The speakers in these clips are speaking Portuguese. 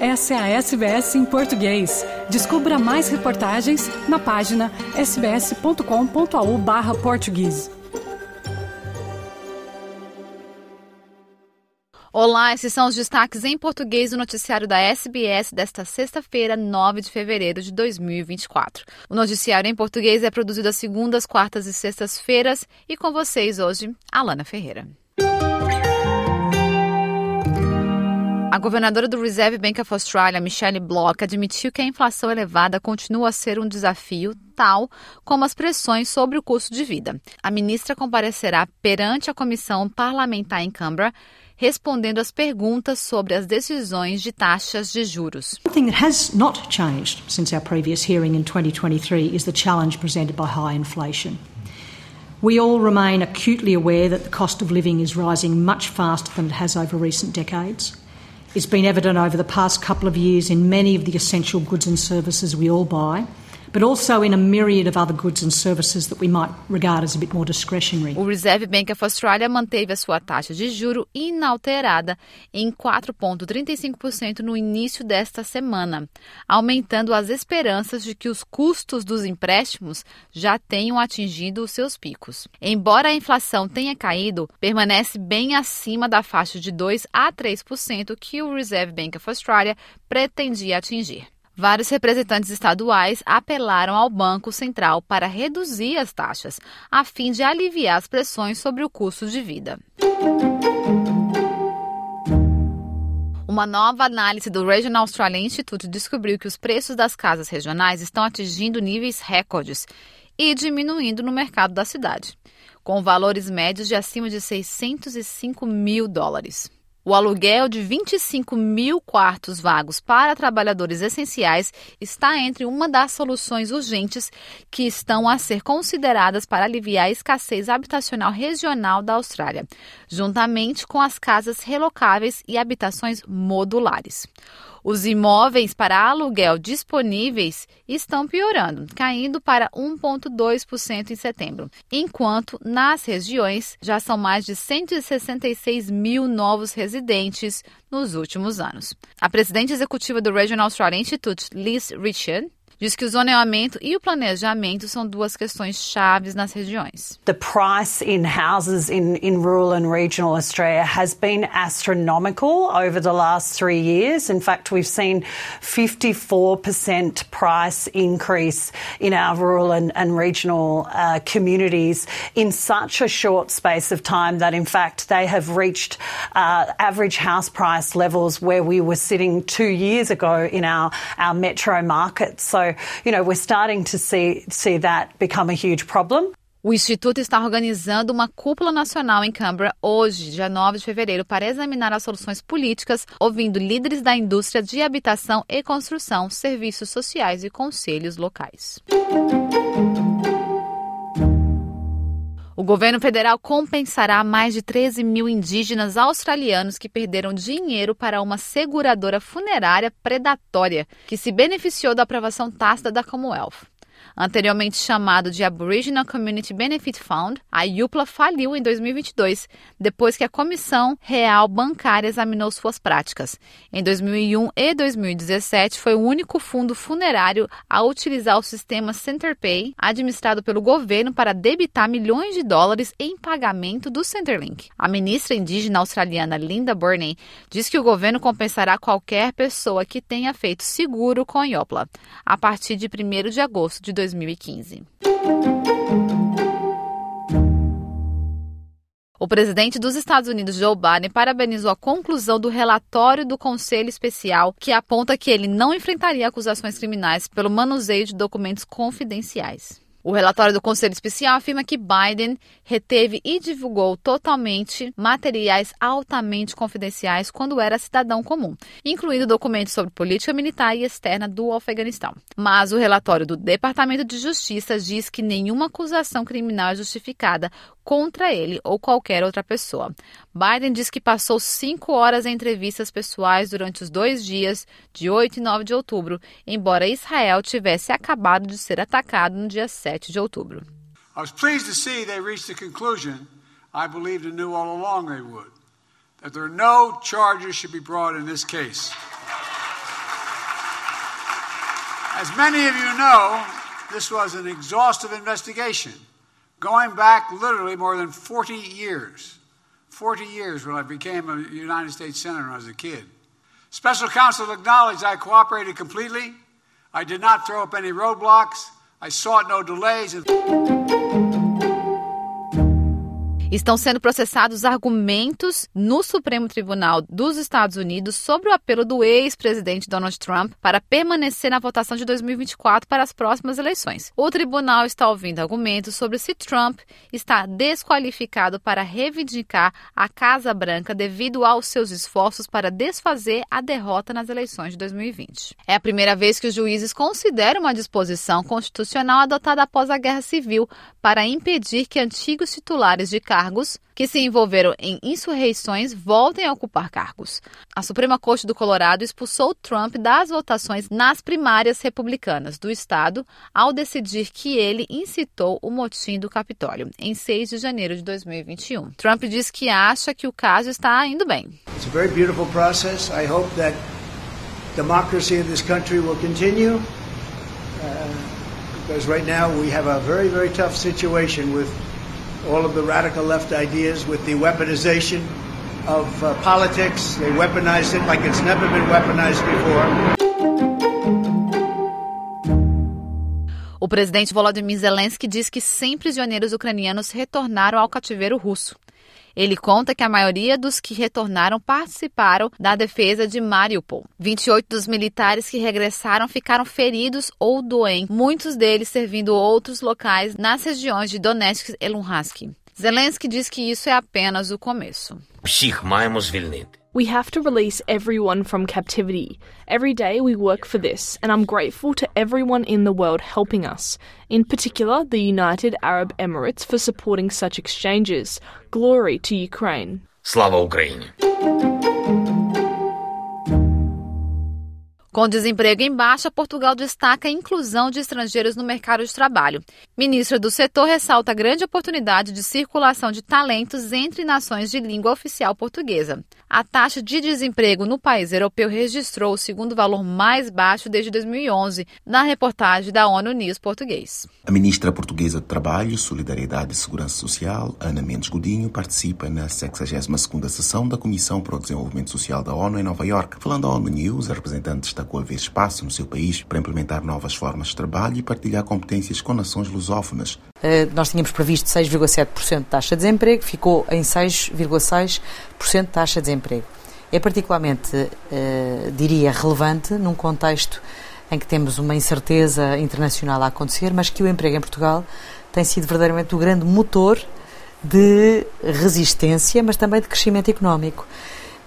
Essa é a SBS em português. Descubra mais reportagens na página sbs.com.au/português. Olá, esses são os destaques em português do noticiário da SBS desta sexta-feira, 9 de fevereiro de 2024. O noticiário em português é produzido às segundas, quartas e sextas-feiras e com vocês hoje, Alana Ferreira. A governadora do Reserve Bank of Australia, Michelle Block, admitiu que a inflação elevada continua a ser um desafio tal como as pressões sobre o custo de vida. A ministra comparecerá perante a comissão parlamentar em Canberra respondendo às perguntas sobre as decisões de taxas de juros. One thing that has not changed since our previous hearing in 2023 is the challenge presented by high inflation. We all remain acutely aware that the cost of living is rising much faster than it has over recent decades. It's been evident over the past couple of years in many of the essential goods and services we all buy, but also in a myriad of other goods and services that we might regard as a bit more discretionary. O Reserve Bank of Australia manteve a sua taxa de juro inalterada em 4,35% no início desta semana, aumentando as esperanças de que os custos dos empréstimos já tenham atingido os seus picos. Embora a inflação tenha caído, permanece bem acima da faixa de 2 a 3% que o Reserve Bank of Australia pretendia atingir. Vários representantes estaduais apelaram ao Banco Central para reduzir as taxas, a fim de aliviar as pressões sobre o custo de vida. Uma nova análise do Regional Australian Institute descobriu que os preços das casas regionais estão atingindo níveis recordes e diminuindo no mercado da cidade, com valores médios de acima de 605 mil dólares. O aluguel de 25 mil quartos vagos para trabalhadores essenciais está entre uma das soluções urgentes que estão a ser consideradas para aliviar a escassez habitacional regional da Austrália, juntamente com as casas relocáveis e habitações modulares. Os imóveis para aluguel disponíveis estão piorando, caindo para 1,2% em setembro, enquanto nas regiões já são mais de 166 mil novos residentes nos últimos anos. A presidente executiva do Regional Australian Institute, Liz Richard, diz que o zoneamento e o planejamento são duas questões chaves nas regiões. The price in houses in, in rural and regional Australia has been astronomical over the last three years. In fact, we've seen 54% price increase in our rural and, and regional uh, communities in such a short space of time that, in fact, they have reached uh, average house price levels where we were sitting two years ago in our, our metro markets. So you know, we're starting to see, see that become a huge problem. O Instituto está organizando uma cúpula nacional em Canberra hoje, dia 9 de fevereiro, para examinar as soluções políticas, ouvindo líderes da indústria de habitação e construção, serviços sociais e conselhos locais. O governo federal compensará mais de 13 mil indígenas australianos que perderam dinheiro para uma seguradora funerária predatória que se beneficiou da aprovação tácita da Commonwealth. Anteriormente chamado de Aboriginal Community Benefit Fund, a IUPLA faliu em 2022, depois que a Comissão Real Bancária examinou suas práticas. Em 2001 e 2017, foi o único fundo funerário a utilizar o sistema CenterPay, administrado pelo governo para debitar milhões de dólares em pagamento do Centrelink. A ministra indígena australiana Linda Burney diz que o governo compensará qualquer pessoa que tenha feito seguro com a IOPLA, a partir de 1 de agosto de 2015. O presidente dos Estados Unidos, Joe Biden, parabenizou a conclusão do relatório do Conselho Especial, que aponta que ele não enfrentaria acusações criminais pelo manuseio de documentos confidenciais. O relatório do Conselho Especial afirma que Biden reteve e divulgou totalmente materiais altamente confidenciais quando era cidadão comum, incluindo documentos sobre política militar e externa do Afeganistão. Mas o relatório do Departamento de Justiça diz que nenhuma acusação criminal é justificada contra ele ou qualquer outra pessoa. Biden diz que passou cinco horas em entrevistas pessoais durante os dois dias, de 8 e 9 de outubro, embora Israel tivesse acabado de ser atacado no dia 7 de outubro. I was pleased to see they reached the conclusion I believed and knew all along they would, that there are no charges should be brought in this case. As many of you know, this was an exhaustive investigation going back literally more than 40 years. 40 years when I became a United States Senator when I was a kid. Special counsel acknowledged I cooperated completely. I did not throw up any roadblocks. I sought no delays. Estão sendo processados argumentos no Supremo Tribunal dos Estados Unidos sobre o apelo do ex-presidente Donald Trump para permanecer na votação de 2024 para as próximas eleições. O tribunal está ouvindo argumentos sobre se Trump está desqualificado para reivindicar a Casa Branca devido aos seus esforços para desfazer a derrota nas eleições de 2020. É a primeira vez que os juízes consideram uma disposição constitucional adotada após a Guerra Civil para impedir que antigos titulares de cargos cargos que se envolveram em insurreições voltem a ocupar cargos. A Suprema Corte do Colorado expulsou Trump das votações nas primárias republicanas do estado ao decidir que ele incitou o motim do Capitólio em 6 de janeiro de 2021. Trump diz que acha que o caso está indo bem. It's a very beautiful process. I hope that democracy in this country will continue. Uh, because right now we have a very, very tough situation with all of the radical left ideas with the weaponization of uh, politics. They weaponize it like it's never been weaponized before. O presidente Volodymyr Zelensky diz que 100 prisioneiros ucranianos retornaram ao cativeiro russo. Ele conta que a maioria dos que retornaram participaram da defesa de Mariupol. 28 dos militares que regressaram ficaram feridos ou doentes, muitos deles servindo outros locais nas regiões de Donetsk e Luhansk. Zelensky diz que isso é apenas o começo. Всіх маємо звільнити. We have to release everyone from captivity. Every day we work for this, and I'm grateful to everyone in the world helping us, in particular the United Arab Emirates for supporting such exchanges. Glory to Ukraine. Slava Ukraini. Com desemprego em baixa, Portugal destaca a inclusão de estrangeiros no mercado de trabalho. Ministra do setor ressalta a grande oportunidade de circulação de talentos entre nações de língua oficial portuguesa. A taxa de desemprego no país europeu registrou o segundo valor mais baixo desde 2011, na reportagem da ONU News Português. A ministra portuguesa do Trabalho, Solidariedade e Segurança Social, Ana Mendes Godinho, participa na 62ª sessão da Comissão para o Desenvolvimento Social da ONU em Nova York. Falando à ONU News, a representante destacou haver espaço no seu país para implementar novas formas de trabalho e partilhar competências com nações lusófonas. Uh, nós tínhamos previsto 6,7% de taxa de desemprego, ficou em 6,6% de taxa de desemprego. É particularmente, uh, diria, relevante num contexto em que temos uma incerteza internacional a acontecer, mas que o emprego em Portugal tem sido verdadeiramente o grande motor de resistência, mas também de crescimento económico.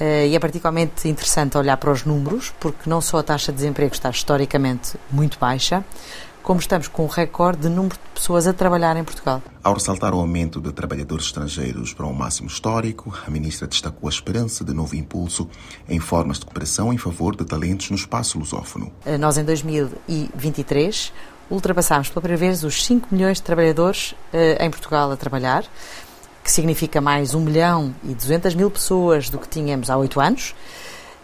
Uh, e é particularmente interessante olhar para os números, porque não só a taxa de desemprego está historicamente muito baixa, como estamos com um recorde de número de pessoas a trabalhar em Portugal. Ao ressaltar o aumento de trabalhadores estrangeiros para um máximo histórico, a ministra destacou a esperança de novo impulso em formas de cooperação em favor de talentos no espaço lusófono. Uh, nós, em 2023, ultrapassámos pela primeira vez os 5 milhões de trabalhadores uh, em Portugal a trabalhar que significa mais 1 milhão e 200 mil pessoas do que tínhamos há oito anos,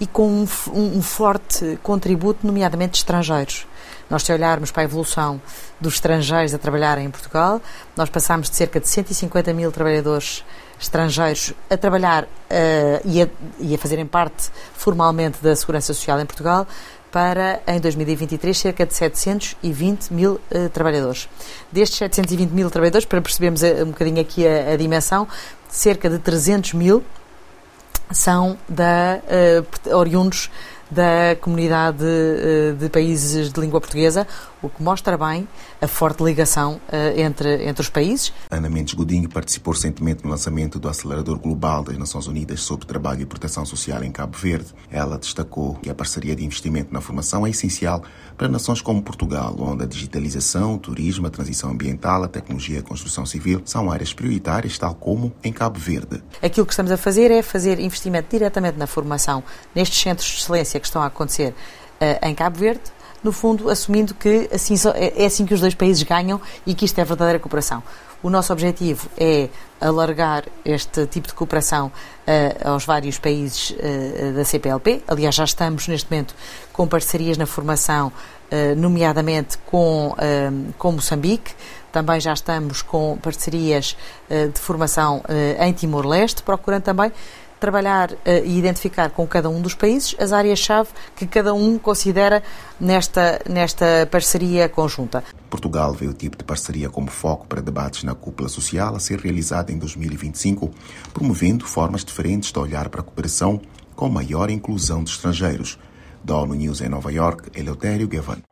e com um, um, forte contributo, nomeadamente de estrangeiros. Nós, se olharmos para a evolução dos estrangeiros a trabalhar em Portugal, nós passámos de cerca de 150 mil trabalhadores estrangeiros a trabalhar uh, e, a, e a fazerem parte formalmente da Segurança Social em Portugal para, em 2023, cerca de 720 mil uh, trabalhadores. Destes 720 mil trabalhadores, para percebermos uh, um bocadinho aqui a, a, dimensão, cerca de 300 mil são da, uh, oriundos da comunidade de, de países de língua portuguesa, o que mostra bem a forte ligação uh, entre, entre os países. Ana Mendes Godinho participou recentemente no lançamento do Acelerador Global das Nações Unidas sobre Trabalho e Proteção Social em Cabo Verde. Ela destacou que a parceria de investimento na formação é essencial para nações como Portugal, onde a digitalização, o turismo, a transição ambiental, a tecnologia e a construção civil são áreas prioritárias, tal como em Cabo Verde. Aquilo que estamos a fazer é fazer investimento diretamente na formação nestes centros de excelência que estão a acontecer uh, em Cabo Verde, no fundo, assumindo que assim, é, é assim que os dois países ganham e que isto é verdadeira cooperação. O nosso objetivo é alargar este tipo de cooperação uh, aos vários países uh, da CPLP. Aliás, já estamos neste momento com parcerias na formação, uh, nomeadamente com, com Moçambique. Também já estamos com parcerias de formação em Timor-Leste, procurando também trabalhar uh, e identificar com cada um dos países as áreas-chave que cada um considera nesta, nesta parceria conjunta. Portugal vê o tipo de parceria como foco para debates na cúpula social a ser realizada em 2025, promovendo formas diferentes de olhar para a cooperação com maior inclusão de estrangeiros. Da ONU News em Nova York, Eleutério Gavan.